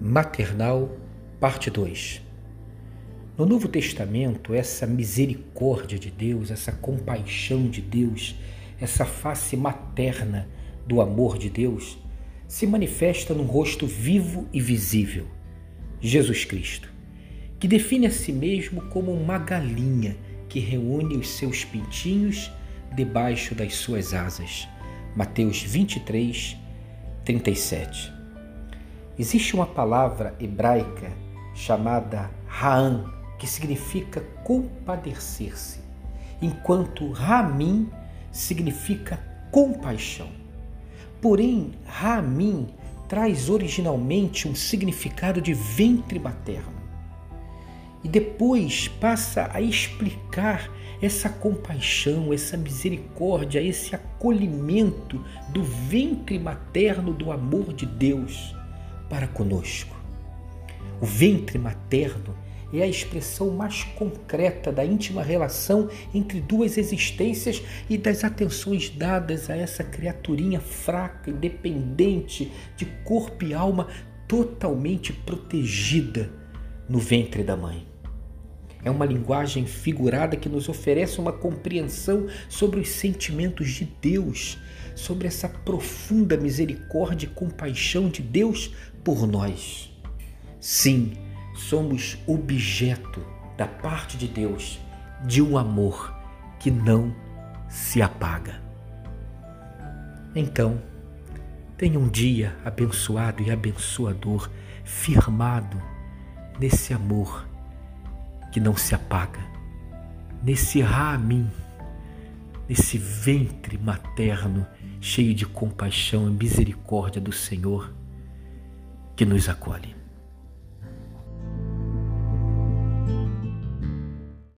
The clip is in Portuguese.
Maternal, parte 2. No Novo Testamento, essa misericórdia de Deus, essa compaixão de Deus, essa face materna do amor de Deus, se manifesta num rosto vivo e visível, Jesus Cristo, que define a si mesmo como uma galinha que reúne os seus pintinhos debaixo das suas asas. Mateus 23, 37. Existe uma palavra hebraica chamada Ra'an, que significa compadecer-se, enquanto Ramim significa compaixão. Porém, Ramim traz originalmente um significado de ventre materno. E depois passa a explicar essa compaixão, essa misericórdia, esse acolhimento do ventre materno do amor de Deus para conosco. O ventre materno é a expressão mais concreta da íntima relação entre duas existências e das atenções dadas a essa criaturinha fraca, independente, de corpo e alma totalmente protegida no ventre da mãe. É uma linguagem figurada que nos oferece uma compreensão sobre os sentimentos de Deus, sobre essa profunda misericórdia e compaixão de Deus por nós. Sim, somos objeto da parte de Deus de um amor que não se apaga. Então, tenha um dia abençoado e abençoador, firmado nesse amor que não se apaga, nesse ramim, nesse ventre materno cheio de compaixão e misericórdia do Senhor que nos acolhe.